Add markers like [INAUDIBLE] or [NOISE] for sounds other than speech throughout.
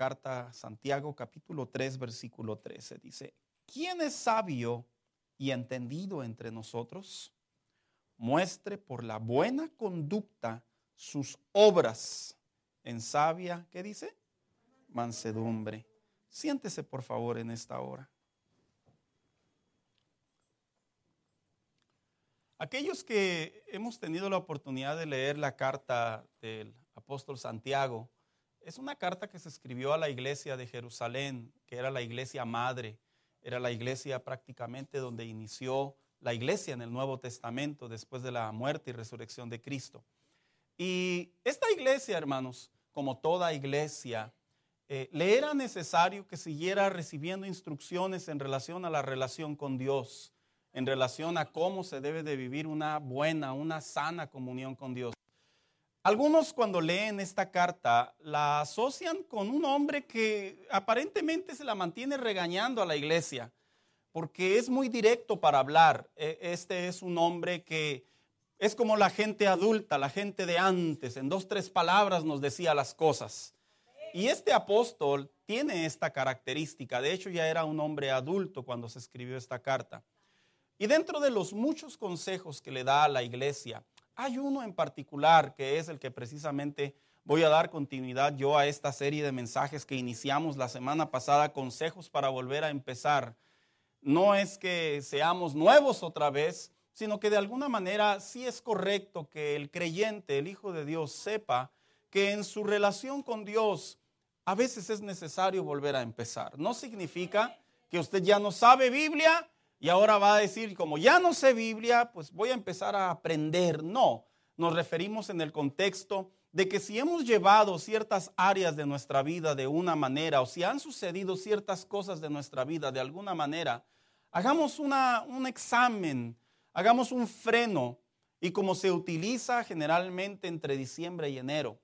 carta Santiago capítulo 3 versículo 13. Dice, ¿quién es sabio y entendido entre nosotros? Muestre por la buena conducta sus obras en sabia, ¿qué dice? Mansedumbre. Siéntese por favor en esta hora. Aquellos que hemos tenido la oportunidad de leer la carta del apóstol Santiago, es una carta que se escribió a la iglesia de Jerusalén, que era la iglesia madre, era la iglesia prácticamente donde inició la iglesia en el Nuevo Testamento después de la muerte y resurrección de Cristo. Y esta iglesia, hermanos, como toda iglesia, eh, le era necesario que siguiera recibiendo instrucciones en relación a la relación con Dios, en relación a cómo se debe de vivir una buena, una sana comunión con Dios. Algunos cuando leen esta carta la asocian con un hombre que aparentemente se la mantiene regañando a la iglesia, porque es muy directo para hablar. E, este es un hombre que es como la gente adulta, la gente de antes, en dos, tres palabras nos decía las cosas. Y este apóstol tiene esta característica, de hecho ya era un hombre adulto cuando se escribió esta carta. Y dentro de los muchos consejos que le da a la iglesia, hay uno en particular que es el que precisamente voy a dar continuidad yo a esta serie de mensajes que iniciamos la semana pasada, consejos para volver a empezar. No es que seamos nuevos otra vez, sino que de alguna manera sí es correcto que el creyente, el Hijo de Dios, sepa que en su relación con Dios a veces es necesario volver a empezar. No significa que usted ya no sabe Biblia y ahora va a decir, como ya no sé Biblia, pues voy a empezar a aprender. No, nos referimos en el contexto de que si hemos llevado ciertas áreas de nuestra vida de una manera o si han sucedido ciertas cosas de nuestra vida de alguna manera, hagamos una, un examen, hagamos un freno y como se utiliza generalmente entre diciembre y enero,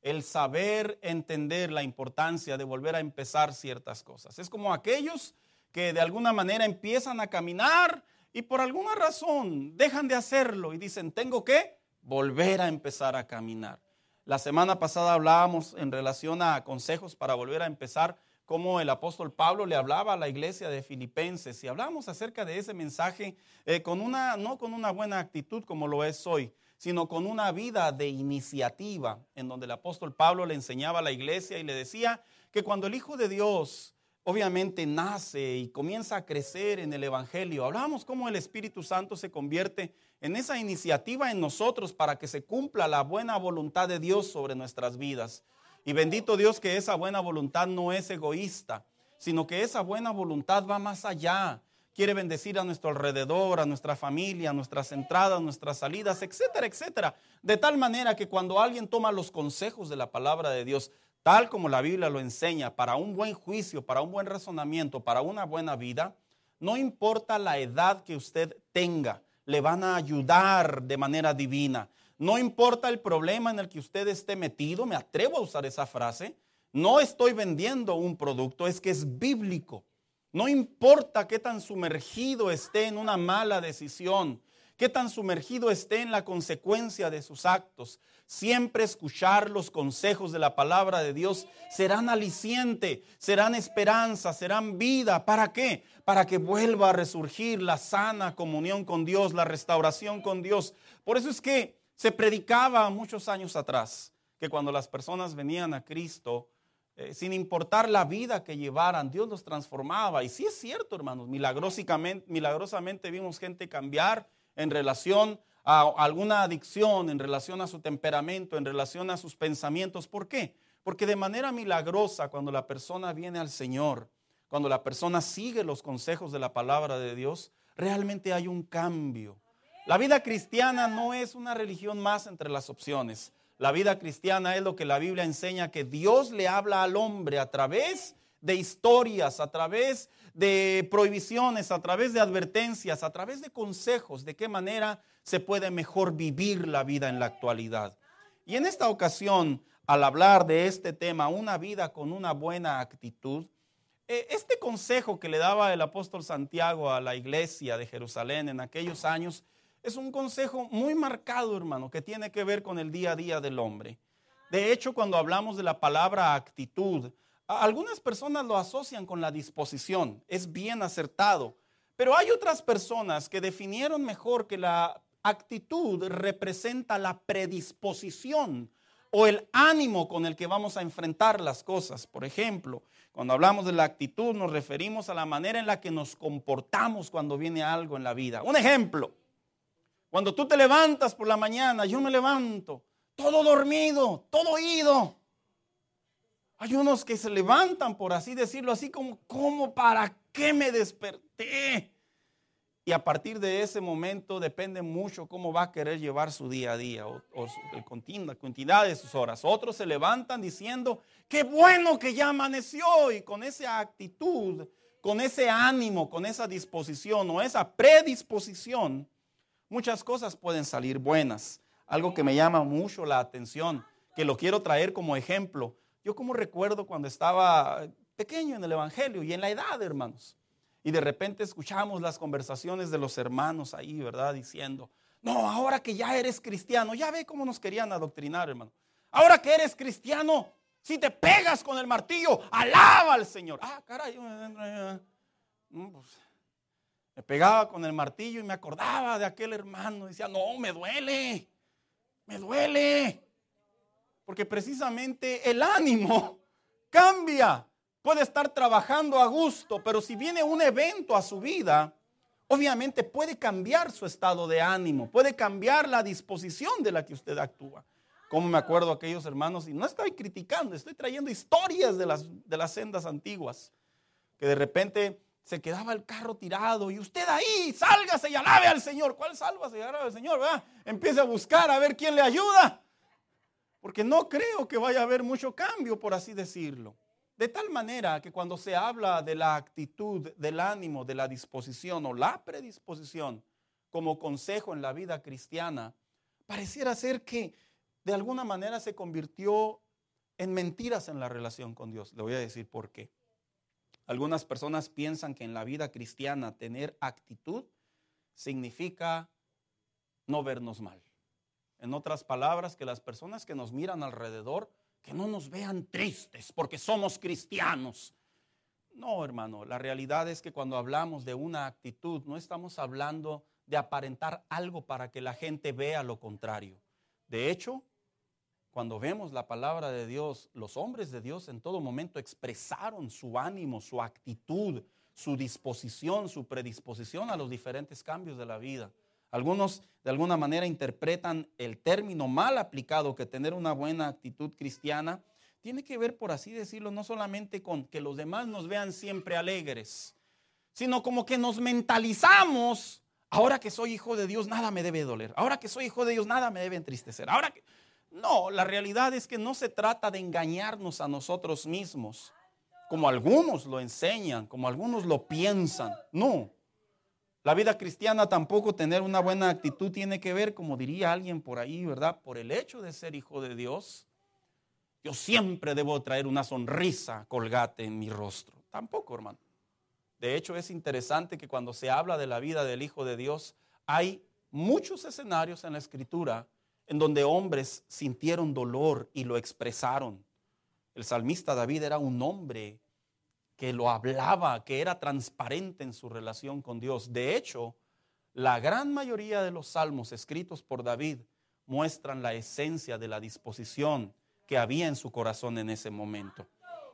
el saber entender la importancia de volver a empezar ciertas cosas. Es como aquellos que de alguna manera empiezan a caminar y por alguna razón dejan de hacerlo y dicen, tengo que volver a empezar a caminar. La semana pasada hablábamos en relación a consejos para volver a empezar, cómo el apóstol Pablo le hablaba a la iglesia de Filipenses y hablamos acerca de ese mensaje eh, con una, no con una buena actitud como lo es hoy, sino con una vida de iniciativa, en donde el apóstol Pablo le enseñaba a la iglesia y le decía que cuando el Hijo de Dios obviamente nace y comienza a crecer en el Evangelio. Hablamos cómo el Espíritu Santo se convierte en esa iniciativa en nosotros para que se cumpla la buena voluntad de Dios sobre nuestras vidas. Y bendito Dios que esa buena voluntad no es egoísta, sino que esa buena voluntad va más allá. Quiere bendecir a nuestro alrededor, a nuestra familia, a nuestras entradas, nuestras salidas, etcétera, etcétera. De tal manera que cuando alguien toma los consejos de la palabra de Dios, tal como la Biblia lo enseña, para un buen juicio, para un buen razonamiento, para una buena vida, no importa la edad que usted tenga, le van a ayudar de manera divina. No importa el problema en el que usted esté metido, me atrevo a usar esa frase, no estoy vendiendo un producto, es que es bíblico. No importa qué tan sumergido esté en una mala decisión, qué tan sumergido esté en la consecuencia de sus actos. Siempre escuchar los consejos de la palabra de Dios serán aliciente, serán esperanza, serán vida. ¿Para qué? Para que vuelva a resurgir la sana comunión con Dios, la restauración con Dios. Por eso es que se predicaba muchos años atrás que cuando las personas venían a Cristo, eh, sin importar la vida que llevaran, Dios los transformaba. Y sí es cierto, hermanos, milagrosamente, vimos gente cambiar en relación a alguna adicción, en relación a su temperamento, en relación a sus pensamientos. ¿Por qué? Porque de manera milagrosa, cuando la persona viene al Señor, cuando la persona sigue los consejos de la palabra de Dios, realmente hay un cambio. La vida cristiana no es una religión más entre las opciones. La vida cristiana es lo que la Biblia enseña, que Dios le habla al hombre a través de historias, a través de prohibiciones, a través de advertencias, a través de consejos, de qué manera se puede mejor vivir la vida en la actualidad. Y en esta ocasión, al hablar de este tema, una vida con una buena actitud, eh, este consejo que le daba el apóstol Santiago a la iglesia de Jerusalén en aquellos años es un consejo muy marcado, hermano, que tiene que ver con el día a día del hombre. De hecho, cuando hablamos de la palabra actitud, Algunas personas lo asocian con la disposición, es bien acertado, pero hay otras personas que definieron mejor que la actitud representa la predisposición o el ánimo con el que vamos a enfrentar las cosas. Por ejemplo, cuando hablamos de la actitud nos referimos a la manera en la que nos comportamos cuando viene algo en la vida. Un ejemplo, cuando tú te levantas por la mañana, yo me levanto, todo dormido, todo oído. Hay unos que se levantan, por así decirlo, así como, ¿cómo para qué me desperté? Y a partir de ese momento depende mucho cómo va a querer llevar su día a día o, la continuidad de sus horas. Otros se levantan diciendo, qué bueno que ya amaneció y con esa actitud, con ese ánimo, con esa disposición o esa predisposición, muchas cosas pueden salir buenas. Algo que me llama mucho la atención, que lo quiero traer como ejemplo. Yo como recuerdo cuando estaba pequeño en el Evangelio y en la edad, hermanos. Y de repente escuchamos las conversaciones de los hermanos ahí, ¿verdad? Diciendo, no, ahora que ya eres cristiano, ya ve cómo nos querían adoctrinar, hermano. Ahora que eres cristiano, si te pegas con el martillo, alaba al Señor. Ah, caray. Pues, me pegaba con el martillo y me acordaba de aquel hermano. Decía, no, me duele, me duele. Porque precisamente el ánimo cambia puede estar trabajando a gusto, pero si viene un evento a su vida, obviamente puede cambiar su estado de ánimo, puede cambiar la disposición de la que usted actúa. Como me acuerdo aquellos hermanos, y no estoy criticando, estoy trayendo historias de las, de las sendas antiguas, que de repente se quedaba el carro tirado y usted ahí, sálgase y alabe al Señor. ¿Cuál sálvase y alabe al Señor? Empiece a buscar a ver quién le ayuda. Porque no creo que vaya a haber mucho cambio, por así decirlo. De tal manera que cuando se habla de la actitud, del ánimo, de la disposición o la predisposición como consejo en la vida cristiana, pareciera ser que de alguna manera se convirtió en mentiras en la relación con Dios. Le voy a decir por qué. Algunas personas piensan que en la vida cristiana tener actitud significa no vernos mal. En otras palabras, que las personas que nos miran alrededor que no nos vean tristes porque somos cristianos. No, hermano, la realidad es que cuando hablamos de una actitud, no estamos hablando de aparentar algo para que la gente vea lo contrario. De hecho, cuando vemos la palabra de Dios, los hombres de Dios en todo momento expresaron su ánimo, su actitud, su disposición, su predisposición a los diferentes cambios de la vida. Algunos de alguna manera interpretan el término mal aplicado que tener una buena actitud cristiana. Tiene que ver, por así decirlo, no solamente con que los demás nos vean siempre alegres, sino como que nos mentalizamos, ahora que soy hijo de Dios nada me debe doler, ahora que soy hijo de Dios nada me debe entristecer, ahora que... No, la realidad es que no se trata de engañarnos a nosotros mismos, como algunos lo enseñan, como algunos lo piensan, no. La vida cristiana tampoco tener una buena actitud tiene que ver, como diría alguien por ahí, ¿verdad? Por el hecho de ser hijo de Dios, yo siempre debo traer una sonrisa colgate en mi rostro. Tampoco, hermano. De hecho, es interesante que cuando se habla de la vida del Hijo de Dios, hay muchos escenarios en la Escritura en donde hombres sintieron dolor y lo expresaron. El salmista David era un hombre que lo hablaba, que era transparente en su relación con Dios. De hecho, la gran mayoría de los salmos escritos por David muestran la esencia de la disposición que había en su corazón en ese momento.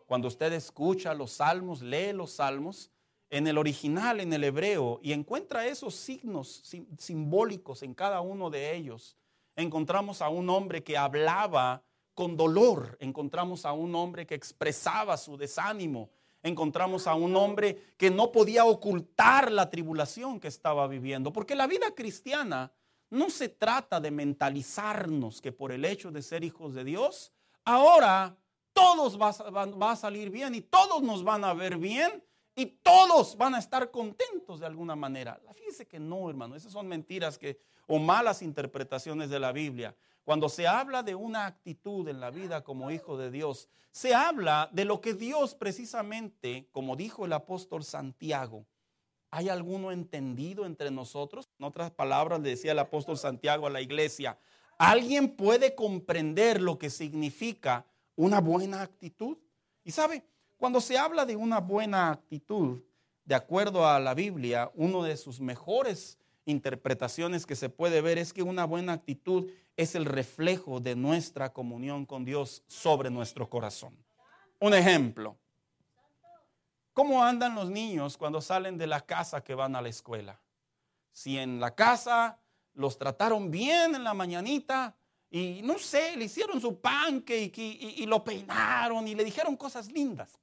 Cuando usted escucha los salmos, lee los salmos, en el original, en el hebreo, y encuentra esos signos simbólicos en cada uno de ellos, encontramos a un hombre que hablaba con dolor, encontramos a un hombre que expresaba su desánimo, encontramos a un hombre que no podía ocultar la tribulación que estaba viviendo. Porque la vida cristiana no se trata de mentalizarnos que por el hecho de ser hijos de Dios, ahora todos va, a salir bien y todos nos van a ver bien y todos van a estar contentos de alguna manera. Fíjese que no, hermano, esas son mentiras que, o malas interpretaciones de la Biblia. Cuando se habla de una actitud en la vida como hijo de Dios, se habla de lo que Dios precisamente, como dijo el apóstol Santiago, ¿hay alguno entendido entre nosotros? En otras palabras le decía el apóstol Santiago a la iglesia, ¿alguien puede comprender lo que significa una buena actitud? Y sabe, Cuando se habla de una buena actitud, de acuerdo a la Biblia, uno de sus mejores interpretaciones que se puede ver es que una buena actitud es el reflejo de nuestra comunión con Dios sobre nuestro corazón. Un ejemplo. ¿Cómo andan los niños cuando salen de la casa que van a la escuela? Si en la casa los trataron bien en la mañanita y no sé, le hicieron su pancake y, y lo peinaron y le dijeron cosas lindas.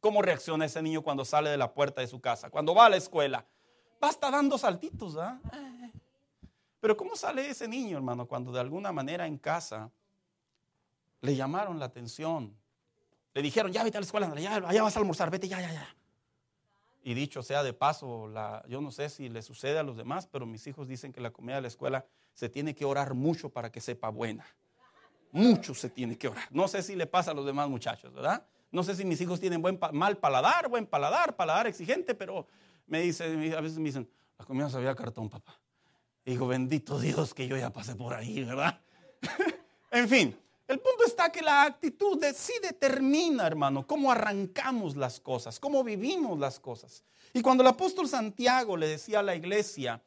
¿Cómo reacciona ese niño cuando sale de la puerta de su casa? Cuando va a la escuela. Va hasta dando saltitos, ¿ah? Pero ¿cómo sale ese niño, hermano, cuando de alguna manera en casa le llamaron la atención? Le dijeron, ya vete a la escuela, ya, vas a almorzar, vete, ya, ya, ya. Y dicho sea de paso, la, yo no sé si le sucede a los demás, pero mis hijos dicen que la comida de la escuela se tiene que orar mucho para que sepa buena. Mucho se tiene que orar. No sé si le pasa a los demás muchachos, ¿verdad? No sé si mis hijos tienen buen mal paladar, buen paladar, paladar exigente, pero me dicen, a veces me dicen, la comida sabía cartón, papá. digo, bendito Dios que yo ya pasé por ahí, ¿verdad? [LAUGHS] en fin, el punto está que la actitud de, sí determina, hermano, cómo arrancamos las cosas, cómo vivimos las cosas. Y cuando el apóstol Santiago le decía a la iglesia,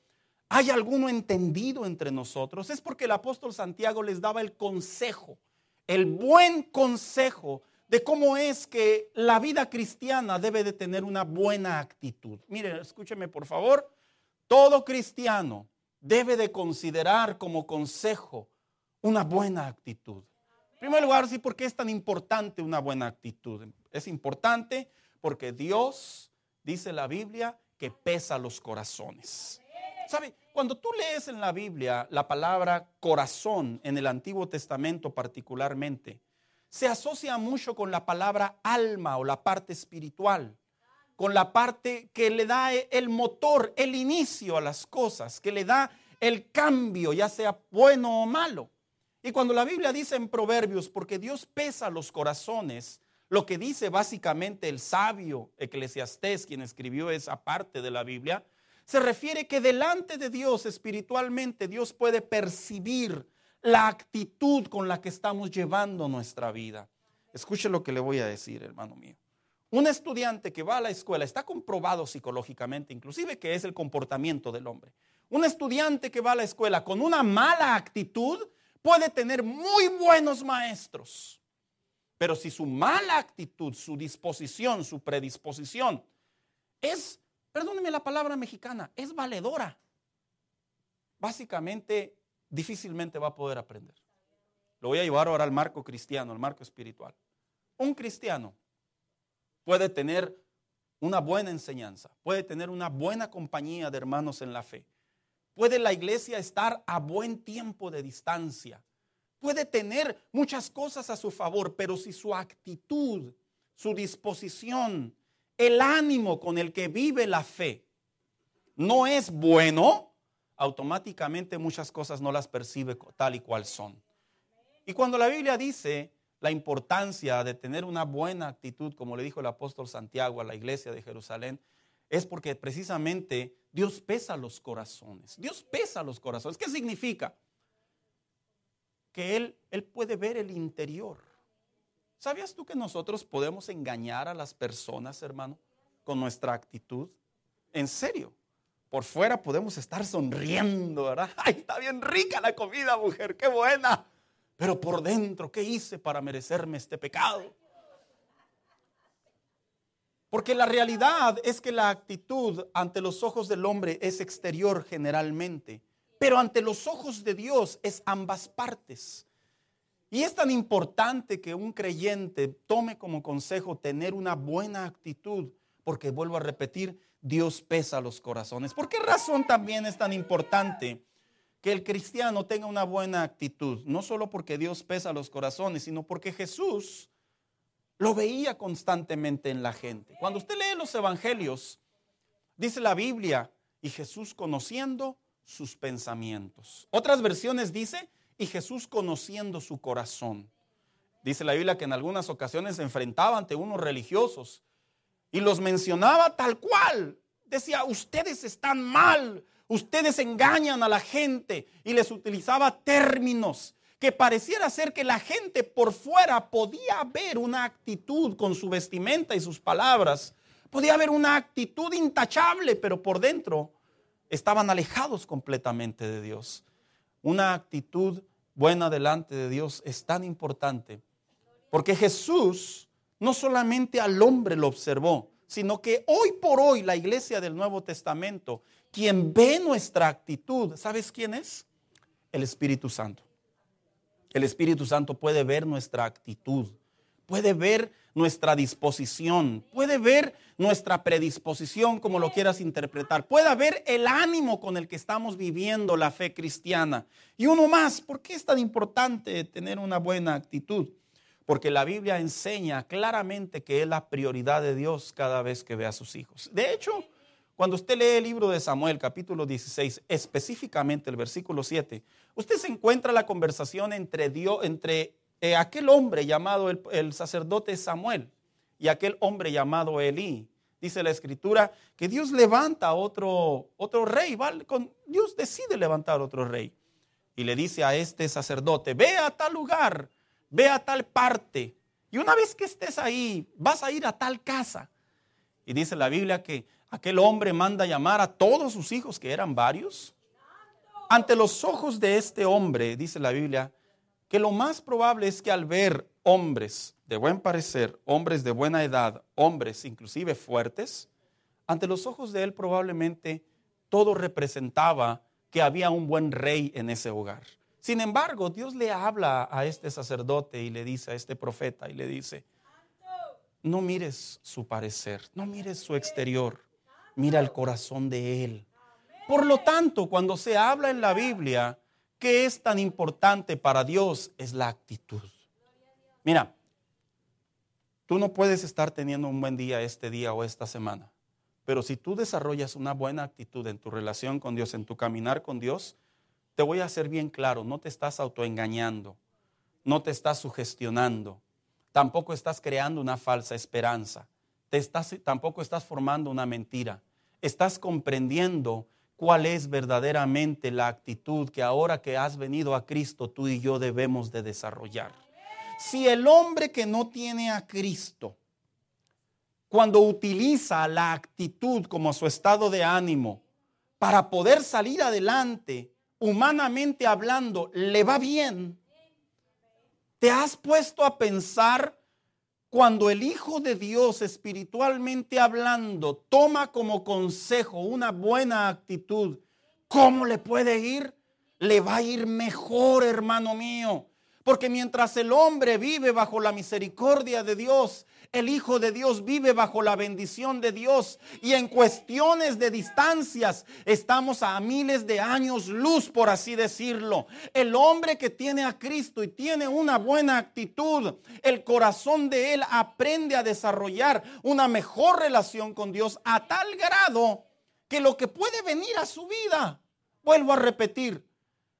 ¿hay alguno entendido entre nosotros? Es porque el apóstol Santiago les daba el consejo, el buen consejo de cómo es que la vida cristiana debe de tener una buena actitud. Mire, escúcheme por favor, todo cristiano debe de considerar como consejo una buena actitud. En primer lugar, sí, ¿por qué es tan importante una buena actitud? Es importante porque Dios, dice la Biblia, que pesa los corazones. ¿Sabe? Cuando tú lees en la Biblia la palabra corazón en el Antiguo Testamento particularmente, se asocia mucho con la palabra alma o la parte espiritual, con la parte que le da el motor, el inicio a las cosas, que le da el cambio, ya sea bueno o malo. Y cuando la Biblia dice en Proverbios, porque Dios pesa los corazones, lo que dice básicamente el sabio eclesiastés, quien escribió esa parte de la Biblia, se refiere que delante de Dios espiritualmente Dios puede percibir la actitud con la que estamos llevando nuestra vida. Escuche lo que le voy a decir, hermano mío. Un estudiante que va a la escuela está comprobado psicológicamente, inclusive que es el comportamiento del hombre. Un estudiante que va a la escuela con una mala actitud puede tener muy buenos maestros. Pero si su mala actitud, su disposición, su predisposición es, perdóneme la palabra mexicana, es valedora. Básicamente difícilmente va a poder aprender. Lo voy a llevar ahora al marco cristiano, al marco espiritual. Un cristiano puede tener una buena enseñanza, puede tener una buena compañía de hermanos en la fe. Puede la iglesia estar a buen tiempo de distancia. Puede tener muchas cosas a su favor, pero si su actitud, su disposición, el ánimo con el que vive la fe no es bueno, automáticamente muchas cosas no las percibe tal y cual son. Y cuando la Biblia dice la importancia de tener una buena actitud, como le dijo el apóstol Santiago a la iglesia de Jerusalén, es porque precisamente Dios pesa los corazones. Dios pesa los corazones. ¿Qué significa? Que Él, Él puede ver el interior. ¿Sabías tú que nosotros podemos engañar a las personas, hermano, con nuestra actitud? En serio. Por fuera podemos estar sonriendo, ¿verdad? [LAUGHS] Ay, está bien rica la comida, mujer, qué buena. Pero por dentro, ¿qué hice para merecerme este pecado? Porque la realidad es que la actitud ante los ojos del hombre es exterior generalmente, pero ante los ojos de Dios es ambas partes. Y es tan importante que un creyente tome como consejo tener una buena actitud, porque vuelvo a repetir, Dios pesa los corazones. ¿Por qué razón también es tan importante que el cristiano tenga una buena actitud? No solo porque Dios pesa los corazones, sino porque Jesús lo veía constantemente en la gente. Cuando usted lee los evangelios, dice la Biblia, y Jesús conociendo sus pensamientos. Otras versiones dice, y Jesús conociendo su corazón. Dice la Biblia que en algunas ocasiones se enfrentaba ante unos religiosos y los mencionaba tal cual. Decía, ustedes están mal, ustedes engañan a la gente y les utilizaba términos que pareciera ser que la gente por fuera podía ver una actitud con su vestimenta y sus palabras, podía haber una actitud intachable, pero por dentro estaban alejados completamente de Dios. Una actitud buena delante de Dios es tan importante porque Jesús no solamente al hombre lo observó, sino que hoy por hoy la iglesia del Nuevo Testamento, quien ve nuestra actitud, ¿sabes quién es? El Espíritu Santo. El Espíritu Santo puede ver nuestra actitud, puede ver nuestra disposición, puede ver nuestra predisposición, como lo quieras interpretar, puede ver el ánimo con el que estamos viviendo la fe cristiana. Y uno más, ¿por qué es tan importante tener una buena actitud? Porque la Biblia enseña claramente que es la prioridad de Dios cada vez que ve a sus hijos. De hecho, cuando usted lee el libro de Samuel, capítulo 16, específicamente el versículo 7, usted se encuentra la conversación entre Dios, entre eh, aquel hombre llamado el, sacerdote Samuel y aquel hombre llamado Elí. Dice la escritura que Dios levanta otro, otro rey, ¿vale? Con, Dios decide levantar otro rey. Y le dice a este sacerdote, ve a tal lugar, ve a tal parte. Y una vez que estés ahí, vas a ir a tal casa. Y dice la Biblia que aquel hombre manda llamar a todos sus hijos, que eran varios. Ante los ojos de este hombre, dice la Biblia, que lo más probable es que al ver hombres de buen parecer, hombres de buena edad, hombres inclusive fuertes, ante los ojos de él probablemente todo representaba que había un buen rey en ese hogar. Sin embargo, Dios le habla a este sacerdote y le dice a este profeta y le dice, no mires su parecer, no mires su exterior, mira el corazón de él. Por lo tanto, cuando se habla en la Biblia ¿Qué es tan importante para Dios? Es la actitud. Mira, tú no puedes estar teniendo un buen día este día o esta semana, pero si tú desarrollas una buena actitud en tu relación con Dios, en tu caminar con Dios, te voy a hacer bien claro, no te estás autoengañando, no te estás sugestionando, tampoco estás creando una falsa esperanza, te estás, tampoco estás formando una mentira, estás comprendiendo cuál es verdaderamente la actitud que ahora que has venido a Cristo tú y yo debemos de desarrollar. Si el hombre que no tiene a Cristo, cuando utiliza la actitud como su estado de ánimo para poder salir adelante, humanamente hablando, le va bien, ¿te has puesto a pensar cuando el Hijo de Dios, espiritualmente hablando, toma como consejo una buena actitud, ¿cómo le puede ir? Le va a ir mejor, hermano mío. Porque mientras el hombre vive bajo la misericordia de Dios, el Hijo de Dios vive bajo la bendición de Dios y en cuestiones de distancias estamos a miles de años luz, por así decirlo. El hombre que tiene a Cristo y tiene una buena actitud, el corazón de él aprende a desarrollar una mejor relación con Dios a tal grado que lo que puede venir a su vida, vuelvo a repetir,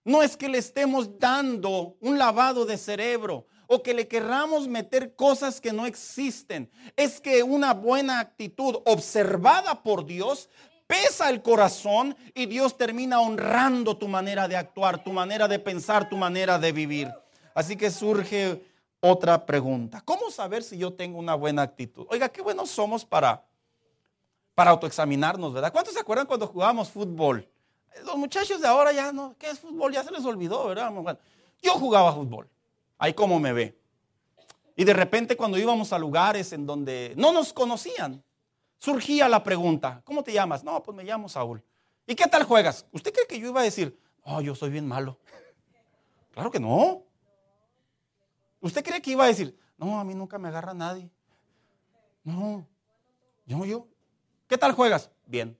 no es que le estemos dando un lavado de cerebro, o que le querramos meter cosas que no existen. Es que una buena actitud observada por Dios pesa el corazón y Dios termina honrando tu manera de actuar, tu manera de pensar, tu manera de vivir. Así que surge otra pregunta. ¿Cómo saber si yo tengo una buena actitud? Oiga, qué buenos somos para, para autoexaminarnos, ¿verdad? ¿Cuántos se acuerdan cuando jugábamos fútbol? Los muchachos de ahora ya no, ¿qué es fútbol? Ya se les olvidó, ¿verdad? Yo jugaba fútbol ahí como me ve. Y de repente cuando íbamos a lugares en donde no nos conocían, surgía la pregunta, ¿cómo te llamas? No, pues me llamo Saúl. ¿Y qué tal juegas? ¿Usted cree que yo iba a decir, oh, yo soy bien malo? [LAUGHS] Claro que no. ¿Usted cree que iba a decir, no, a mí nunca me agarra nadie? No, yo, yo. ¿Qué tal juegas? Bien.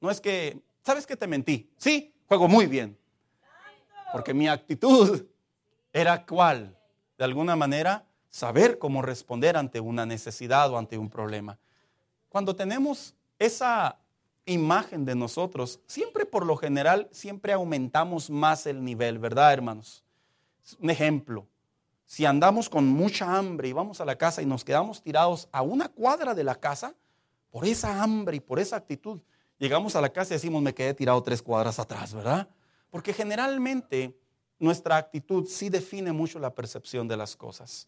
No es que, ¿sabes que te mentí? Sí, juego muy bien. Porque mi actitud era cuál, de alguna manera, saber cómo responder ante una necesidad o ante un problema. Cuando tenemos esa imagen de nosotros, siempre por lo general, siempre aumentamos más el nivel, ¿verdad, hermanos? Un ejemplo, si andamos con mucha hambre y vamos a la casa y nos quedamos tirados a una cuadra de la casa, por esa hambre y por esa actitud, llegamos a la casa y decimos, me quedé tirado tres cuadras atrás, ¿verdad? Porque generalmente nuestra actitud sí define mucho la percepción de las cosas.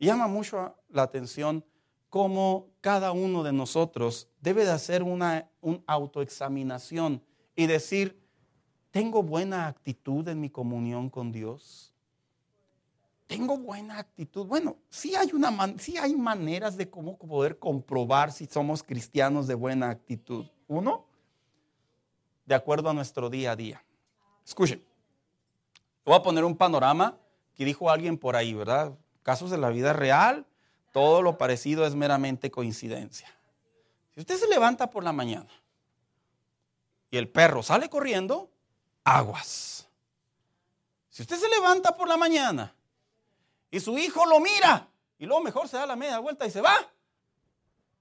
Llama mucho la atención cómo cada uno de nosotros debe de hacer una, autoexaminación y decir, ¿tengo buena actitud en mi comunión con Dios? ¿Tengo buena actitud? Bueno, sí hay, una sí hay maneras de cómo poder comprobar si somos cristianos de buena actitud. Uno, de acuerdo a nuestro día a día. Escuchen, voy a poner un panorama que dijo alguien por ahí, ¿verdad? Casos de la vida real, todo lo parecido es meramente coincidencia. Si usted se levanta por la mañana y el perro sale corriendo, aguas. Si usted se levanta por la mañana y su hijo lo mira y luego mejor se da la media vuelta y se va,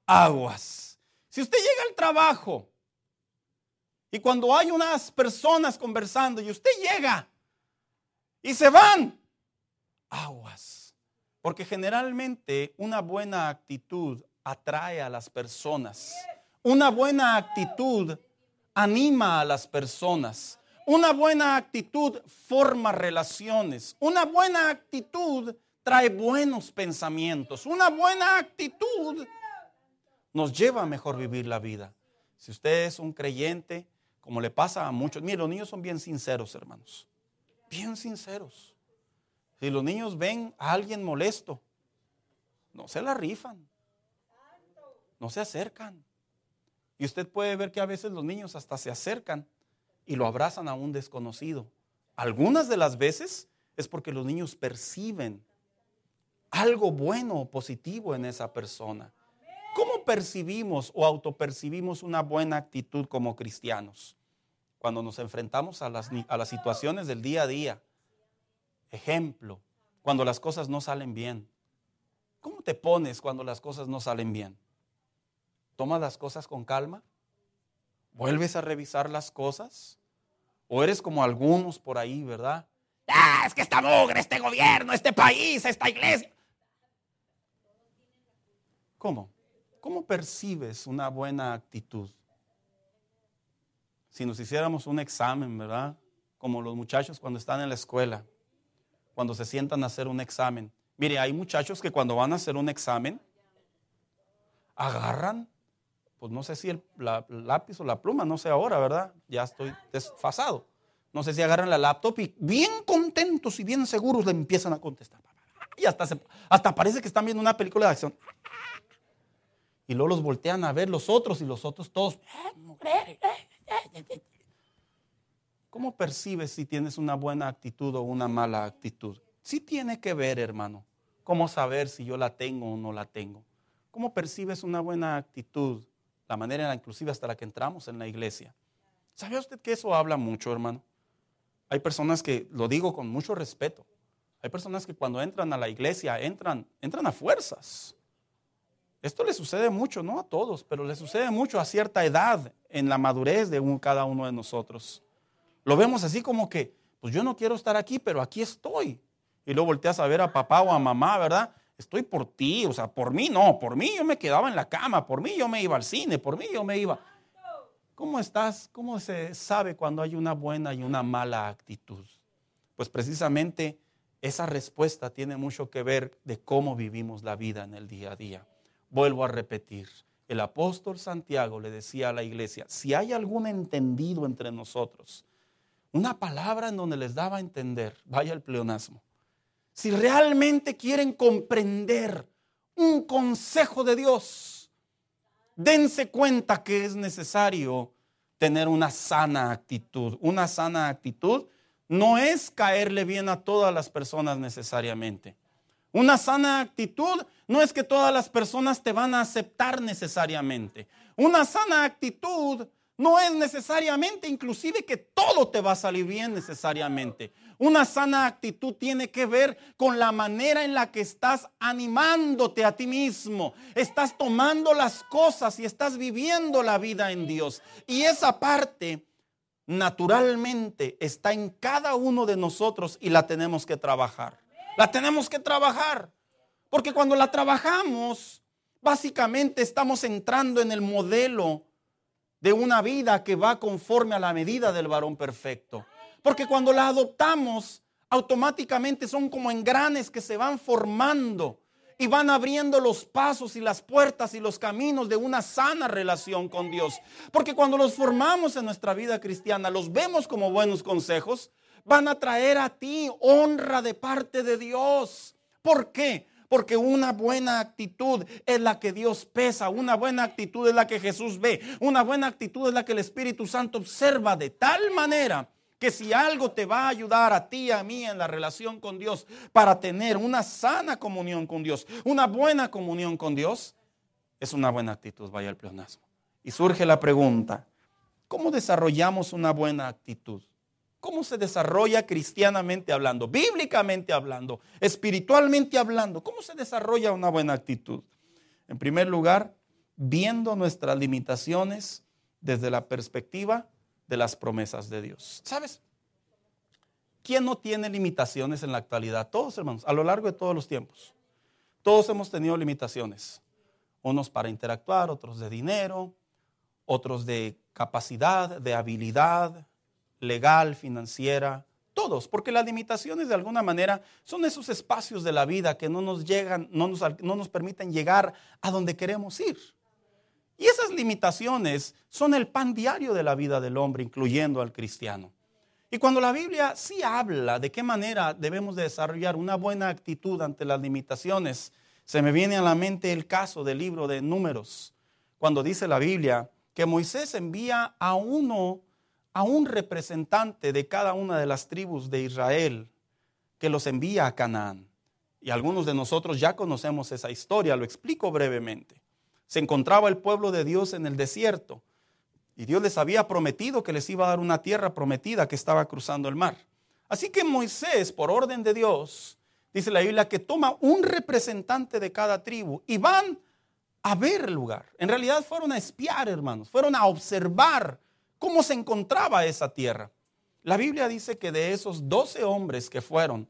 aguas. Si usted llega al trabajo y cuando hay unas personas conversando y usted llega y se van, aguas. Porque generalmente una buena actitud atrae a las personas. Una buena actitud anima a las personas. Una buena actitud forma relaciones. Una buena actitud trae buenos pensamientos. Una buena actitud nos lleva a mejor vivir la vida. Si usted es un creyente, como le pasa a muchos. Mire, los niños son bien sinceros, hermanos. Bien sinceros. Si los niños ven a alguien molesto, no se la rifan. No se acercan. Y usted puede ver que a veces los niños hasta se acercan y lo abrazan a un desconocido. Algunas de las veces es porque los niños perciben algo bueno o positivo en esa persona. ¿Cómo percibimos o autopercibimos una buena actitud como cristianos? Cuando nos enfrentamos a las, a las situaciones del día a día. Ejemplo, cuando las cosas no salen bien. ¿Cómo te pones cuando las cosas no salen bien? ¿Tomas las cosas con calma? ¿Vuelves a revisar las cosas? ¿O eres como algunos por ahí, verdad? Ah, es que esta mugre, este gobierno, este país, esta iglesia. ¿Cómo? ¿Cómo percibes una buena actitud? Si nos hiciéramos un examen, ¿verdad? Como los muchachos cuando están en la escuela, cuando se sientan a hacer un examen. Mire, hay muchachos que cuando van a hacer un examen, agarran, pues no sé si el lápiz o la pluma, no sé ahora, ¿verdad? Ya estoy desfasado. No sé si agarran la laptop y bien contentos y bien seguros le empiezan a contestar. Y hasta, hasta parece que están viendo una película de acción y luego los voltean a ver los otros y los otros todos. ¿Cómo percibes si tienes una buena actitud o una mala actitud? Sí tiene que ver, hermano. ¿Cómo saber si yo la tengo o no la tengo? ¿Cómo percibes una buena actitud? La manera en inclusive hasta la que entramos en la iglesia. ¿Sabe usted que eso habla mucho, hermano? Hay personas que, lo digo con mucho respeto, hay personas que cuando entran a la iglesia entran, entran a fuerzas. Esto le sucede mucho, no a todos, pero le sucede mucho a cierta edad en la madurez de cada uno de nosotros. Lo vemos así como que, pues yo no quiero estar aquí, pero aquí estoy. Y luego volteas a ver a papá o a mamá, ¿verdad? Estoy por ti, o sea, por mí no, por mí yo me quedaba en la cama, por mí yo me iba al cine, por mí yo me iba. ¿Cómo estás? ¿Cómo se sabe cuando hay una buena y una mala actitud? Pues precisamente esa respuesta tiene mucho que ver de cómo vivimos la vida en el día a día. Vuelvo a repetir, el apóstol Santiago le decía a la iglesia, si hay algún entendido entre nosotros, una palabra en donde les daba a entender, vaya el pleonasmo, si realmente quieren comprender un consejo de Dios, dense cuenta que es necesario tener una sana actitud. Una sana actitud no es caerle bien a todas las personas necesariamente. Una sana actitud no es que todas las personas te van a aceptar necesariamente. Una sana actitud no es necesariamente inclusive que todo te va a salir bien necesariamente. Una sana actitud tiene que ver con la manera en la que estás animándote a ti mismo. Estás tomando las cosas y estás viviendo la vida en Dios. Y esa parte naturalmente está en cada uno de nosotros y la tenemos que trabajar. La tenemos que trabajar. Porque cuando la trabajamos, básicamente estamos entrando en el modelo de una vida que va conforme a la medida del varón perfecto. Porque cuando la adoptamos, automáticamente son como engranes que se van formando y van abriendo los pasos y las puertas y los caminos de una sana relación con Dios. Porque cuando los formamos en nuestra vida cristiana, los vemos como buenos consejos, van a traer a ti honra de parte de Dios. ¿Por qué? Porque una buena actitud es la que Dios pesa, una buena actitud es la que Jesús ve, una buena actitud es la que el Espíritu Santo observa de tal manera que si algo te va a ayudar a ti a mí en la relación con Dios para tener una sana comunión con Dios, una buena comunión con Dios, es una buena actitud, vaya el pleonasmo. Y surge la pregunta, ¿cómo desarrollamos una buena actitud? ¿Cómo se desarrolla cristianamente hablando, bíblicamente hablando, espiritualmente hablando? ¿Cómo se desarrolla una buena actitud? En primer lugar, viendo nuestras limitaciones desde la perspectiva de las promesas de Dios. ¿Sabes? ¿Quién no tiene limitaciones en la actualidad? Todos, hermanos, a lo largo de todos los tiempos. Todos hemos tenido limitaciones. Unos para interactuar, otros de dinero, otros de capacidad, de habilidad legal, financiera, todos, porque las limitaciones de alguna manera son esos espacios de la vida que no nos llegan, no nos, no nos permiten llegar a donde queremos ir. Y esas limitaciones son el pan diario de la vida del hombre, incluyendo al cristiano. Y cuando la Biblia sí habla de qué manera debemos desarrollar una buena actitud ante las limitaciones, se me viene a la mente el caso del libro de Números, cuando dice la Biblia que Moisés envía a uno, a un representante de cada una de las tribus de Israel, que los envía a Canaán. Y algunos de nosotros ya conocemos esa historia, lo explico brevemente se encontraba el pueblo de Dios en el desierto. Y Dios les había prometido que les iba a dar una tierra prometida que estaba cruzando el mar. Así que Moisés, por orden de Dios, dice la Biblia, que toma un representante de cada tribu y van a ver el lugar. En realidad fueron a espiar, hermanos, fueron a observar cómo se encontraba esa tierra. La Biblia dice que de esos doce hombres que fueron,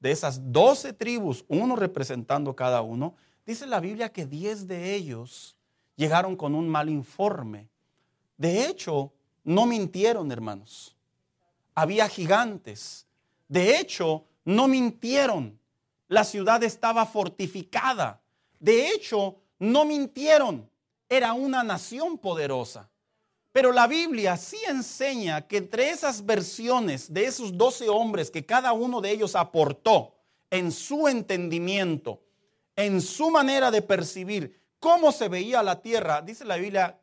de esas doce tribus, uno representando cada uno, Dice la Biblia que diez de ellos llegaron con un mal informe. De hecho, no mintieron, hermanos. Había gigantes. De hecho, no mintieron. La ciudad estaba fortificada. De hecho, no mintieron. Era una nación poderosa. Pero la Biblia sí enseña que entre esas versiones de esos doce hombres que cada uno de ellos aportó en su entendimiento, en su manera de percibir cómo se veía la tierra, dice la Biblia,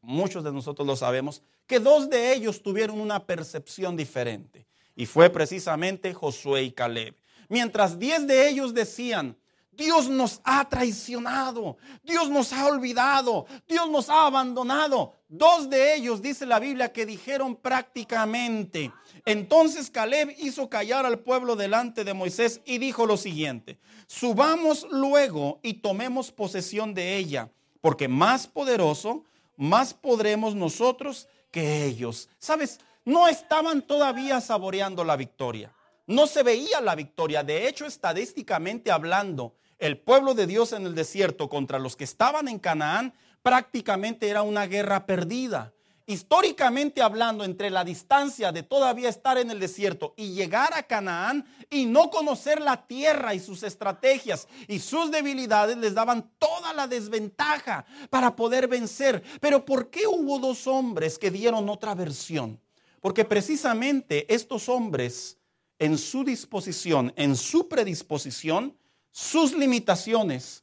muchos de nosotros lo sabemos, que dos de ellos tuvieron una percepción diferente. Y fue precisamente Josué y Caleb. Mientras diez de ellos decían, Dios nos ha traicionado, Dios nos ha olvidado, Dios nos ha abandonado. Dos de ellos, dice la Biblia, que dijeron prácticamente, entonces Caleb hizo callar al pueblo delante de Moisés y dijo lo siguiente, subamos luego y tomemos posesión de ella, porque más poderoso, más podremos nosotros que ellos. ¿Sabes? No estaban todavía saboreando la victoria. No se veía la victoria. De hecho, estadísticamente hablando, el pueblo de Dios en el desierto contra los que estaban en Canaán prácticamente era una guerra perdida históricamente hablando, entre la distancia de todavía estar en el desierto y llegar a Canaán y no conocer la tierra y sus estrategias y sus debilidades, les daban toda la desventaja para poder vencer. Pero ¿por qué hubo dos hombres que dieron otra versión? Porque precisamente estos hombres, en su disposición, en su predisposición, sus limitaciones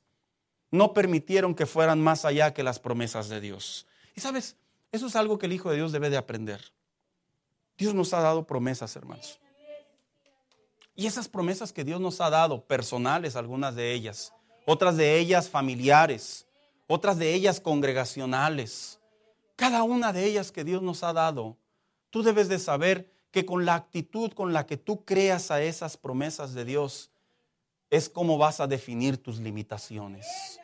no permitieron que fueran más allá que las promesas de Dios. Y sabes, eso es algo que el Hijo de Dios debe de aprender. Dios nos ha dado promesas, hermanos. Y esas promesas que Dios nos ha dado, personales algunas de ellas, otras de ellas familiares, otras de ellas congregacionales, cada una de ellas que Dios nos ha dado, tú debes de saber que con la actitud con la que tú creas a esas promesas de Dios, es como vas a definir tus limitaciones.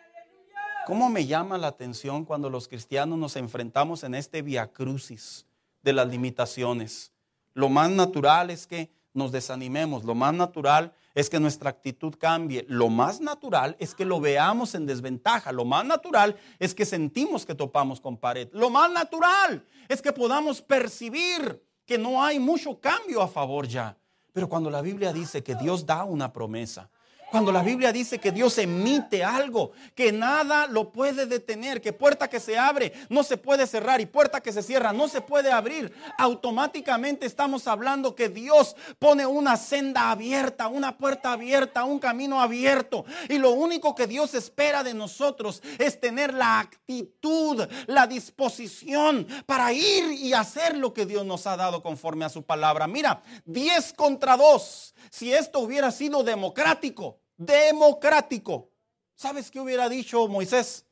¿Cómo me llama la atención cuando los cristianos nos enfrentamos en este via crucis de las limitaciones? Lo más natural es que nos desanimemos, lo más natural es que nuestra actitud cambie, lo más natural es que lo veamos en desventaja, lo más natural es que sentimos que topamos con pared, lo más natural es que podamos percibir que no hay mucho cambio a favor ya. Pero cuando la Biblia dice que Dios da una promesa, cuando la Biblia dice que Dios emite algo, que nada lo puede detener, que puerta que se abre no se puede cerrar y puerta que se cierra no se puede abrir, automáticamente estamos hablando que Dios pone una senda abierta, una puerta abierta, un camino abierto. Y lo único que Dios espera de nosotros es tener la actitud, la disposición para ir y hacer lo que Dios nos ha dado conforme a su palabra. Mira, 10 contra 2. Si esto hubiera sido democrático, democrático. ¿Sabes qué hubiera dicho Moisés?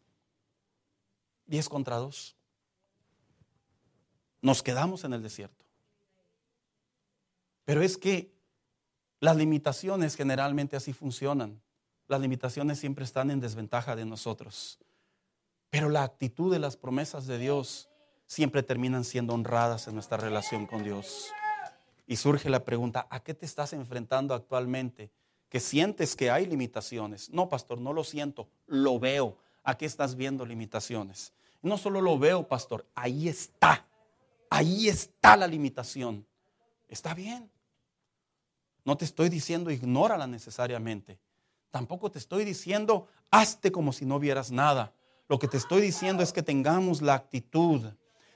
Diez contra dos. Nos quedamos en el desierto. Pero es que las limitaciones generalmente así funcionan. Las limitaciones siempre están en desventaja de nosotros. Pero la actitud de las promesas de Dios siempre terminan siendo honradas en nuestra relación con Dios. Y surge la pregunta, ¿a qué te estás enfrentando actualmente? Que sientes que hay limitaciones. No, pastor, no lo siento, lo veo. Aquí estás viendo limitaciones. No solo lo veo, pastor, ahí está. Ahí está la limitación. Está bien. No te estoy diciendo ignórala necesariamente. Tampoco te estoy diciendo hazte como si no vieras nada. Lo que te estoy diciendo es que tengamos la actitud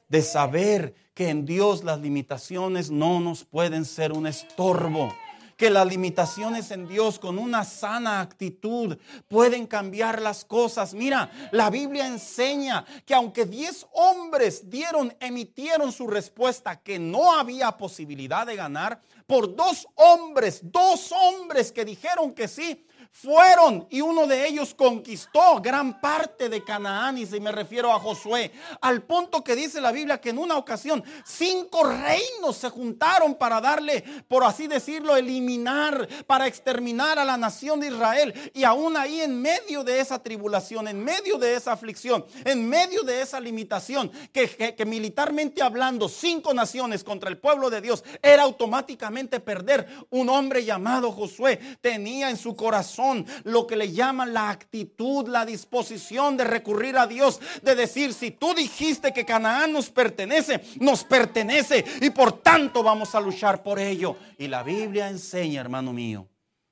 de saber que en Dios las limitaciones no nos pueden ser un estorbo que las limitaciones en Dios con una sana actitud pueden cambiar las cosas. Mira, la Biblia enseña que aunque diez hombres dieron, emitieron su respuesta que no había posibilidad de ganar, por dos hombres, dos hombres que dijeron que sí, fueron y uno de ellos conquistó gran parte de Canaán y si me refiero a Josué, al punto que dice la Biblia que en una ocasión cinco reinos se juntaron para darle, por así decirlo, eliminar, para exterminar a la nación de Israel y aún ahí en medio de esa tribulación, en medio de esa aflicción, en medio de esa limitación, que, que militarmente hablando cinco naciones contra el pueblo de Dios era automáticamente perder, un hombre llamado Josué. Tenía en su corazón lo que le llaman la actitud, la disposición de recurrir a Dios, de decir, si tú dijiste que Canaán nos pertenece, nos pertenece y por tanto vamos a luchar por ello. Y la Biblia enseña, hermano mío,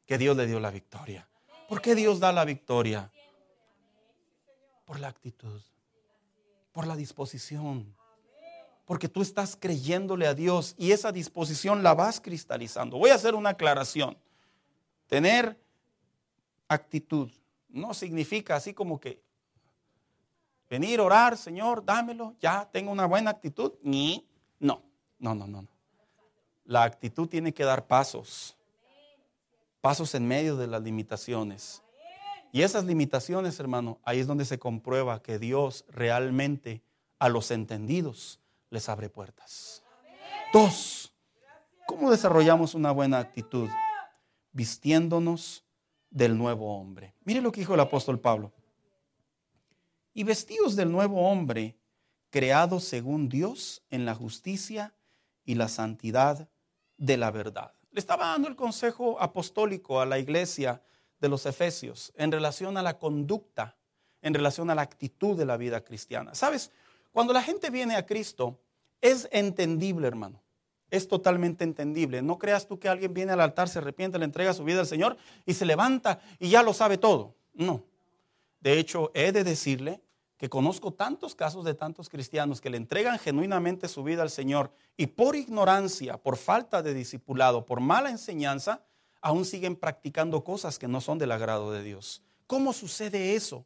que Dios le dio la victoria. ¿Por qué Dios da la victoria? Por la actitud, por la disposición porque tú estás creyéndole a Dios y esa disposición la vas cristalizando. Voy a hacer una aclaración. Tener actitud. No significa así como que venir, orar, Señor, dámelo, ya tengo una buena actitud. Ni, no, no, no, no. La actitud tiene que dar pasos, pasos en medio de las limitaciones. Y esas limitaciones, hermano, ahí es donde se comprueba que Dios realmente a los entendidos les abre puertas. Dos, ¿cómo desarrollamos una buena actitud? Vistiéndonos del nuevo hombre. Mire lo que dijo el apóstol Pablo. Y vestidos del nuevo hombre, creado según Dios en la justicia y la santidad de la verdad. Le estaba dando el consejo apostólico a la iglesia de los Efesios en relación a la conducta, en relación a la actitud de la vida cristiana. Sabes, cuando la gente viene a Cristo, es entendible, hermano es totalmente entendible. No creas tú que alguien viene al altar, se arrepiente, le entrega su vida al Señor y se levanta y ya lo sabe todo. No. De hecho, he de decirle que conozco tantos casos de tantos cristianos que le entregan genuinamente su vida al Señor y por ignorancia, por falta de discipulado, por mala enseñanza, aún siguen practicando cosas que no son del agrado de Dios. ¿Cómo sucede eso?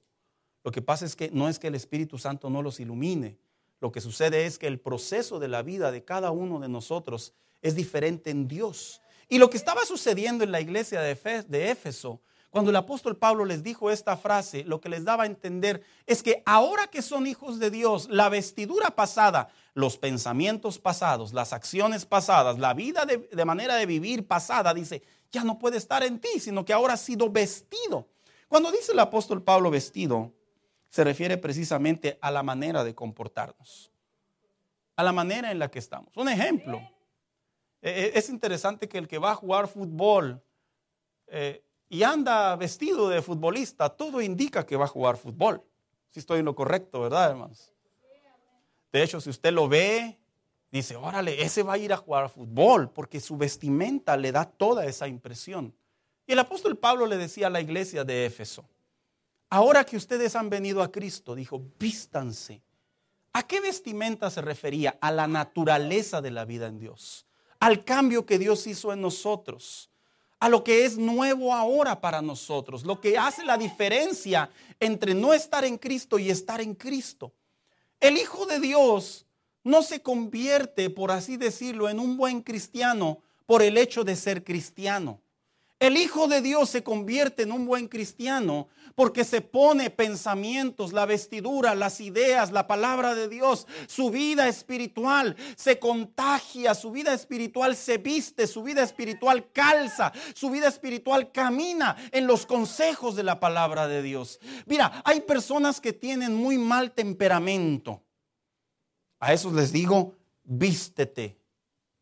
Lo que pasa es que no es que el Espíritu Santo no los ilumine, lo que sucede es que el proceso de la vida de cada uno de nosotros es diferente en Dios. Y lo que estaba sucediendo en la iglesia de Éfeso, cuando el apóstol Pablo les dijo esta frase, lo que les daba a entender es que ahora que son hijos de Dios, la vestidura pasada, los pensamientos pasados, las acciones pasadas, la vida de, manera de vivir pasada, dice, ya no puede estar en ti, sino que ahora ha sido vestido. Cuando dice el apóstol Pablo vestido, se refiere precisamente a la manera de comportarnos, a la manera en la que estamos. Un ejemplo, eh, eh, es interesante que el que va a jugar fútbol eh, y anda vestido de futbolista, todo indica que va a jugar fútbol. Si estoy en lo correcto, ¿verdad, hermanos? De hecho, si usted lo ve Dice, órale, ese va a ir a jugar fútbol porque su vestimenta le da toda esa impresión. Y el apóstol Pablo le decía a la iglesia de Éfeso, ahora que ustedes han venido a Cristo, dijo, vístanse. ¿A qué vestimenta se refería? A la naturaleza de la vida en Dios, al cambio que Dios hizo en nosotros, a lo que es nuevo ahora para nosotros, lo que hace la diferencia entre no estar en Cristo y estar en Cristo. El Hijo de Dios no se convierte, por así decirlo, en un buen cristiano por el hecho de ser cristiano. El Hijo de Dios se convierte en un buen cristiano porque se pone pensamientos, la vestidura, las ideas, la palabra de Dios, su vida espiritual se contagia, su vida espiritual se viste, su vida espiritual calza, su vida espiritual camina en los consejos de la palabra de Dios. Mira, hay personas que tienen muy mal temperamento. A esos les digo, vístete,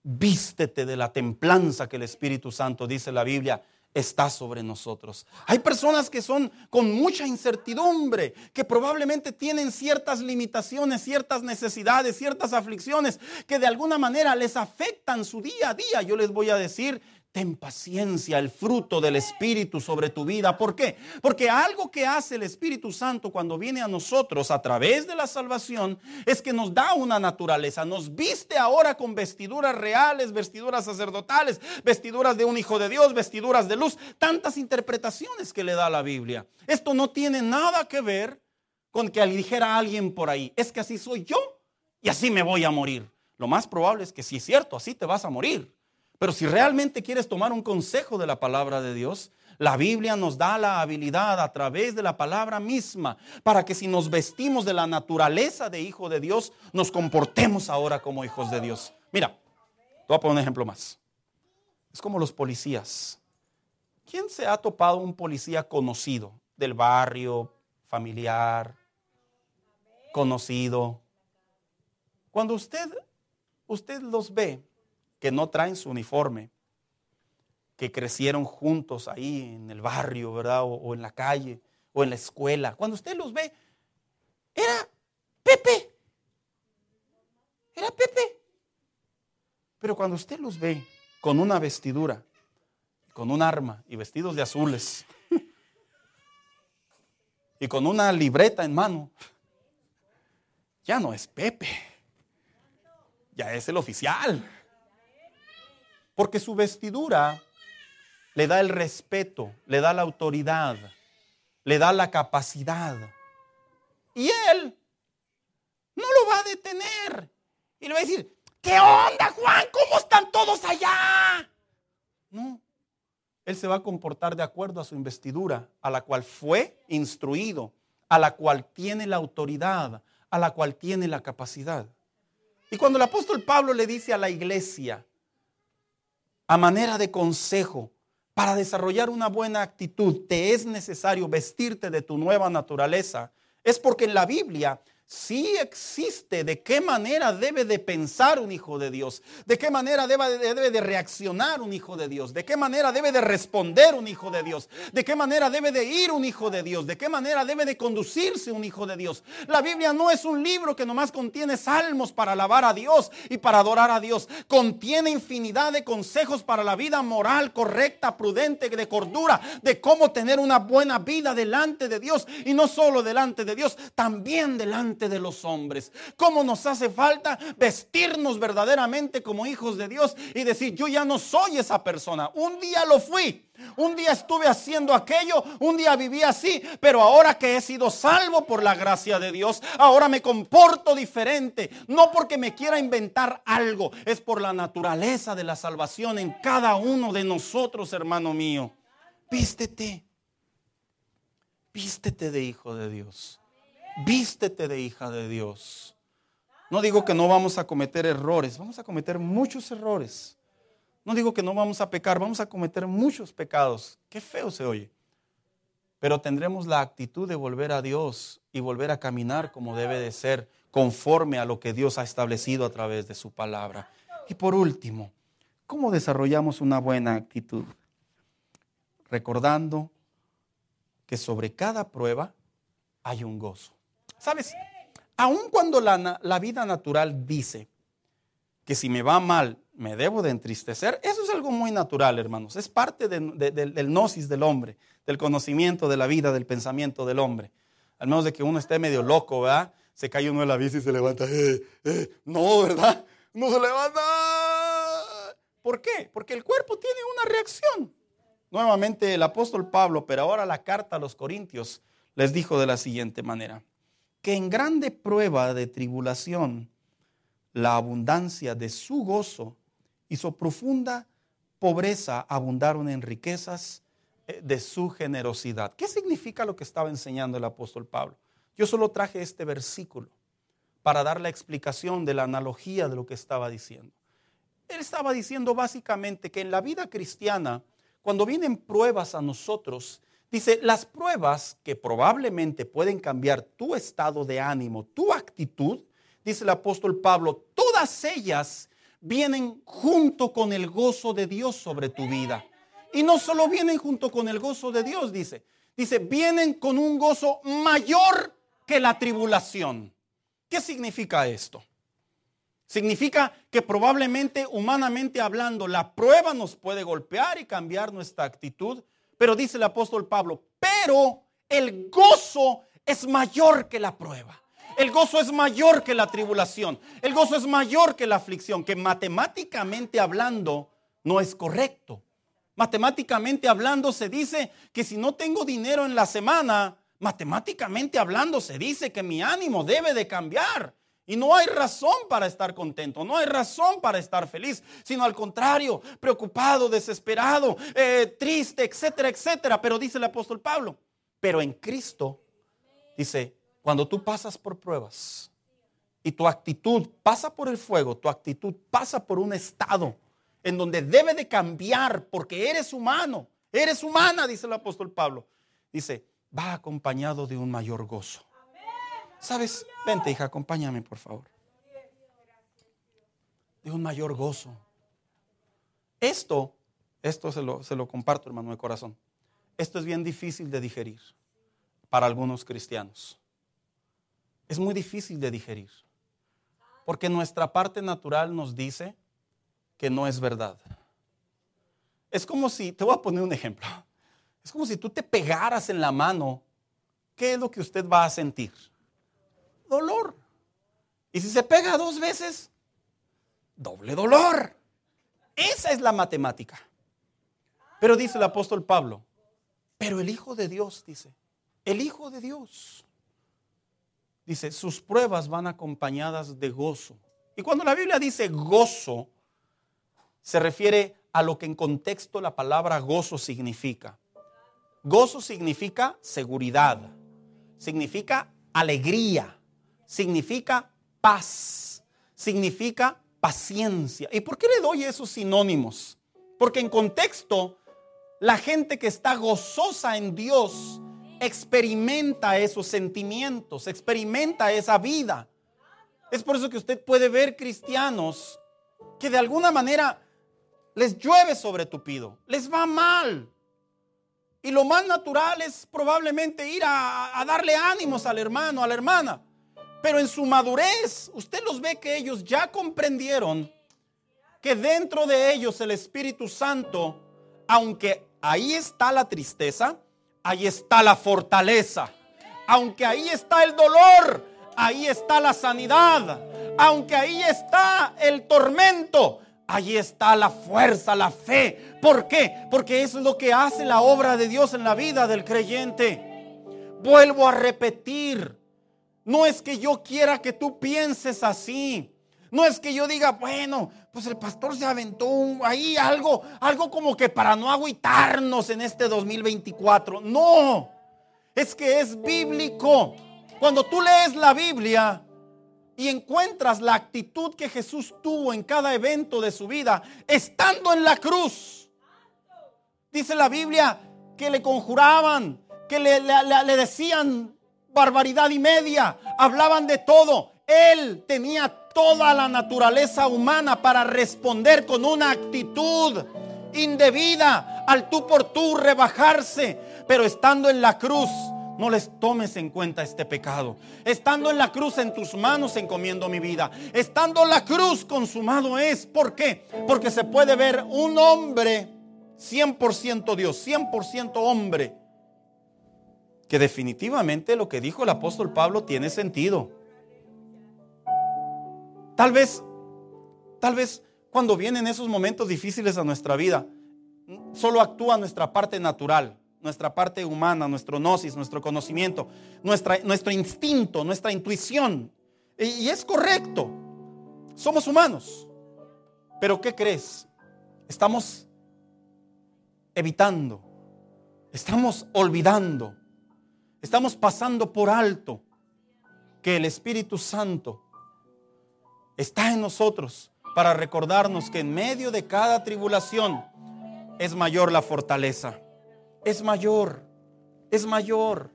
vístete de la templanza que el Espíritu Santo, dice la Biblia, está sobre nosotros. Hay personas que son con mucha incertidumbre, que probablemente tienen ciertas limitaciones, ciertas necesidades, ciertas aflicciones que de alguna manera les afectan su día a día. Yo les voy a decir, Ten paciencia, el fruto del Espíritu sobre tu vida. ¿Por qué? Porque algo que hace el Espíritu Santo cuando viene a nosotros a través de la salvación es que nos da una naturaleza. Nos viste ahora con vestiduras reales, vestiduras sacerdotales, vestiduras de un hijo de Dios, vestiduras de luz. Tantas interpretaciones que le da la Biblia. Esto no tiene nada que ver con que dijera alguien por ahí, es que así soy yo y así me voy a morir. Lo más probable es que si es cierto, así te vas a morir. Pero si realmente quieres tomar un consejo de la palabra de Dios, la Biblia nos da la habilidad a través de la palabra misma para que si nos vestimos de la naturaleza de hijo de Dios, nos comportemos ahora como hijos de Dios. Mira, te voy a poner un ejemplo más. Es como los policías. ¿Quién se ha topado un policía conocido del barrio, familiar, conocido? Cuando usted, usted los ve, que no traen su uniforme, que crecieron juntos ahí en el barrio, ¿verdad? O, en la calle, o en la escuela. Cuando usted los ve, era Pepe. Era Pepe. Pero cuando usted los ve con una vestidura, con un arma y vestidos de azules, [LAUGHS] y con una libreta en mano, ya no es Pepe, ya es el oficial. Porque su vestidura le da el respeto, le da la autoridad, le da la capacidad. Y él no lo va a detener. Y le va a decir, ¿qué onda Juan? ¿Cómo están todos allá? No. Él se va a comportar de acuerdo a su investidura, a la cual fue instruido, a la cual tiene la autoridad, a la cual tiene la capacidad. Y cuando el apóstol Pablo le dice a la iglesia, a manera de consejo, para desarrollar una buena actitud, te es necesario vestirte de tu nueva naturaleza. Es porque en la Biblia sí existe de qué manera debe de pensar un hijo de Dios, de qué manera debe, debe, de reaccionar un hijo de Dios, de qué manera debe de responder un hijo de Dios, de qué manera debe de ir un hijo de Dios, de qué manera debe de conducirse un hijo de Dios. La Biblia no es un libro que nomás contiene salmos para alabar a Dios y para adorar a Dios. Contiene infinidad de consejos para la vida moral, correcta, prudente, de cordura, de cómo tener una buena vida delante de Dios y no solo delante de Dios, también delante de los hombres. ¿Cómo nos hace falta vestirnos verdaderamente como hijos de Dios y decir, yo ya no soy esa persona? Un día lo fui. Un día estuve haciendo aquello, un día viví así, pero ahora que he sido salvo por la gracia de Dios, ahora me comporto diferente. No porque me quiera inventar algo, es por la naturaleza de la salvación en cada uno de nosotros, hermano mío. Vístete, vístete de hijo de Dios vístete de hija de Dios. No digo que no vamos a cometer errores, vamos a cometer muchos errores. No digo que no vamos a pecar, vamos a cometer muchos pecados. Qué feo se oye. Pero tendremos la actitud de volver a Dios y volver a caminar como debe de ser, conforme a lo que Dios ha establecido a través de su palabra. Y por último, ¿cómo desarrollamos una buena actitud? Recordando que sobre cada prueba hay un gozo. ¿Sabes? Aun cuando la, la vida natural dice que si me va mal me debo de entristecer, eso es algo muy natural, hermanos. Es parte del gnosis del hombre, del conocimiento de la vida, del pensamiento del hombre. Al menos de que uno esté medio loco, ¿verdad? Se cae uno de la bici y se levanta. Eh, eh, no, ¿verdad? No se levanta. ¿Por qué? Porque el cuerpo tiene una reacción. Nuevamente el apóstol Pablo, pero ahora la carta a los Corintios, les dijo de la siguiente manera, que en grande prueba de tribulación, la abundancia de su gozo y su profunda pobreza abundaron en riquezas eh, de su generosidad. ¿Qué significa lo que estaba enseñando el apóstol Pablo? Yo solo traje este versículo para dar la explicación de la analogía de lo que estaba diciendo. Él estaba diciendo básicamente que en la vida cristiana, cuando vienen pruebas a nosotros, dice, las pruebas que probablemente pueden cambiar tu estado de ánimo, tu actitud, dice el apóstol Pablo, todas ellas vienen junto con el gozo de Dios sobre tu vida. Y no solo vienen junto con el gozo de Dios, dice, dice, vienen con un gozo mayor que la tribulación. ¿Qué significa esto? Significa que probablemente, humanamente hablando, la prueba nos puede golpear y cambiar nuestra actitud, pero dice el apóstol Pablo, pero el gozo es mayor que la prueba. El gozo es mayor que la tribulación. El gozo es mayor que la aflicción, que matemáticamente hablando no es correcto. Matemáticamente hablando se dice que si no tengo dinero en la semana, matemáticamente hablando se dice que mi ánimo debe de cambiar. Y no hay razón para estar contento, no hay razón para estar feliz, sino al contrario, preocupado, desesperado, eh, triste, etcétera, etcétera. Pero dice el apóstol Pablo, pero en Cristo, dice, cuando tú pasas por pruebas y tu actitud pasa por el fuego, tu actitud pasa por un estado en donde debe de cambiar porque eres humano, eres humana, dice el apóstol Pablo. Dice, va acompañado de un mayor gozo. ¿Sabes? Vente, hija, acompáñame, por favor. De un mayor gozo. Esto, esto se lo, se lo comparto, hermano de corazón. Esto es bien difícil de digerir para algunos cristianos es muy difícil de digerir. Porque nuestra parte natural nos dice que no es verdad. Es como si, te voy a poner un ejemplo, es como si tú te pegaras en la mano, ¿qué es lo que usted va a sentir? Dolor. Y si se pega dos veces, doble dolor. Esa es la matemática. Pero dice el apóstol Pablo, pero el Hijo de Dios, dice, el Hijo de Dios dice, sus pruebas van acompañadas de gozo. Y cuando la Biblia dice gozo, se refiere a lo que en contexto la palabra gozo significa. Gozo significa seguridad, significa alegría, significa paz, significa paciencia. ¿Y por qué le doy esos sinónimos? Porque en contexto, la gente que está gozosa en Dios experimenta esos sentimientos, experimenta esa vida. Es por eso que usted puede ver cristianos que de alguna manera les llueve sobre tupido, les va mal. Y lo más natural es probablemente ir a, a, darle ánimos al hermano, a la hermana. Pero en su madurez, usted los ve que ellos ya comprendieron que dentro de ellos el Espíritu Santo, aunque ahí está la tristeza, ahí está la fortaleza. Aunque ahí está el dolor, ahí está la sanidad. Aunque ahí está el tormento, ahí está la fuerza, la fe. ¿Por qué? Porque es lo que hace la obra de Dios en la vida del creyente. Vuelvo a repetir, no es que yo quiera que tú pienses así. No es que yo diga, bueno, pues el pastor se aventó ahí algo, algo como que para no agüitarnos en este 2024. No, es que es bíblico. Cuando tú lees la Biblia y encuentras la actitud que Jesús tuvo en cada evento de su vida, estando en la cruz, dice la Biblia que le conjuraban, que le, le decían barbaridad y media, hablaban de todo. Él tenía toda la naturaleza humana para responder con una actitud indebida al tú por tú rebajarse. Pero estando en la cruz, no les tomes en cuenta este pecado. Estando en la cruz en tus manos encomiendo mi vida. Estando la cruz consumado es. ¿Por qué? Porque se puede ver un hombre 100% Dios, 100% hombre. Que definitivamente lo que dijo el apóstol Pablo tiene sentido. Tal vez, tal vez cuando vienen esos momentos difíciles a nuestra vida, solo actúa nuestra parte natural nuestra parte humana, nuestro gnosis, nuestro conocimiento, nuestra, nuestro instinto, nuestra intuición. Y, y es correcto. Somos humanos. Pero ¿qué crees? Estamos evitando, estamos olvidando, estamos pasando por alto que el Espíritu Santo está en nosotros para recordarnos que en medio de cada tribulación es mayor la fortaleza es mayor, es mayor.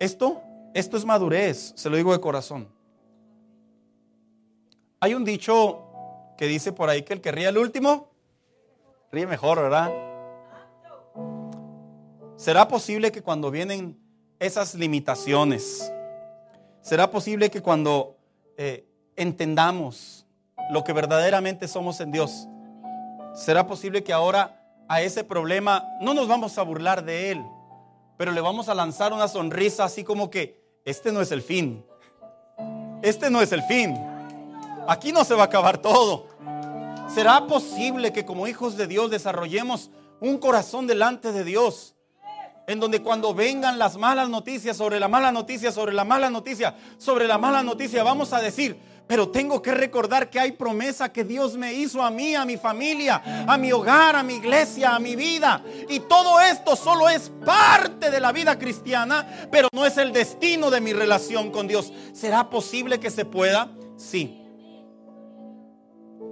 Esto, esto es madurez, se lo digo de corazón. Hay un dicho que dice por ahí que el que ríe al último, ríe mejor, ¿verdad? ¿Será posible que cuando vienen esas limitaciones, será posible que cuando eh, entendamos lo que verdaderamente somos en Dios, ¿Será posible que ahora a ese problema no nos vamos a burlar de él, pero le vamos a lanzar una sonrisa así como que este no es el fin? Este no es el fin. Aquí no se va a acabar todo. ¿Será posible que como hijos de Dios desarrollemos un corazón delante de Dios? En donde cuando vengan las malas noticias sobre la mala noticia, sobre la mala noticia, sobre la mala noticia, vamos a decir, pero tengo que recordar que hay promesa que Dios me hizo a mí, a mi familia, a mi hogar, a mi iglesia, a mi vida. Y todo esto solo es parte de la vida cristiana, pero no es el destino de mi relación con Dios. ¿Será posible que se pueda? Sí.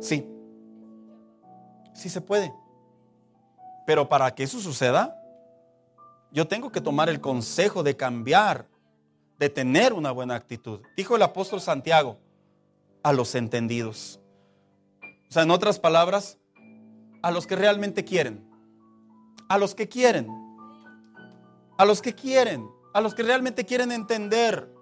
Sí. Sí se puede. Pero para que eso suceda, yo tengo que tomar el consejo de cambiar, de tener una buena actitud. Dijo el apóstol Santiago, a los entendidos. O sea, en otras palabras, a los que realmente quieren. A los que quieren. A los que quieren. A los que realmente quieren entender.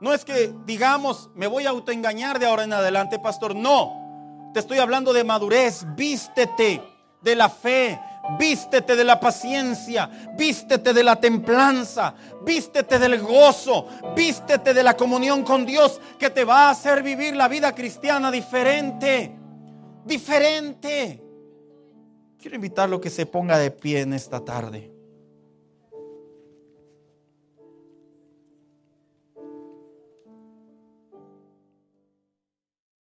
No es que digamos, me voy a autoengañar de ahora en adelante, pastor. No. Te estoy hablando de madurez. Vístete de la fe, Vístete de la paciencia, vístete de la templanza, vístete del gozo, vístete de la comunión con Dios que te va a hacer vivir la vida cristiana diferente, diferente. Quiero invitarlo a que se ponga de pie en esta tarde.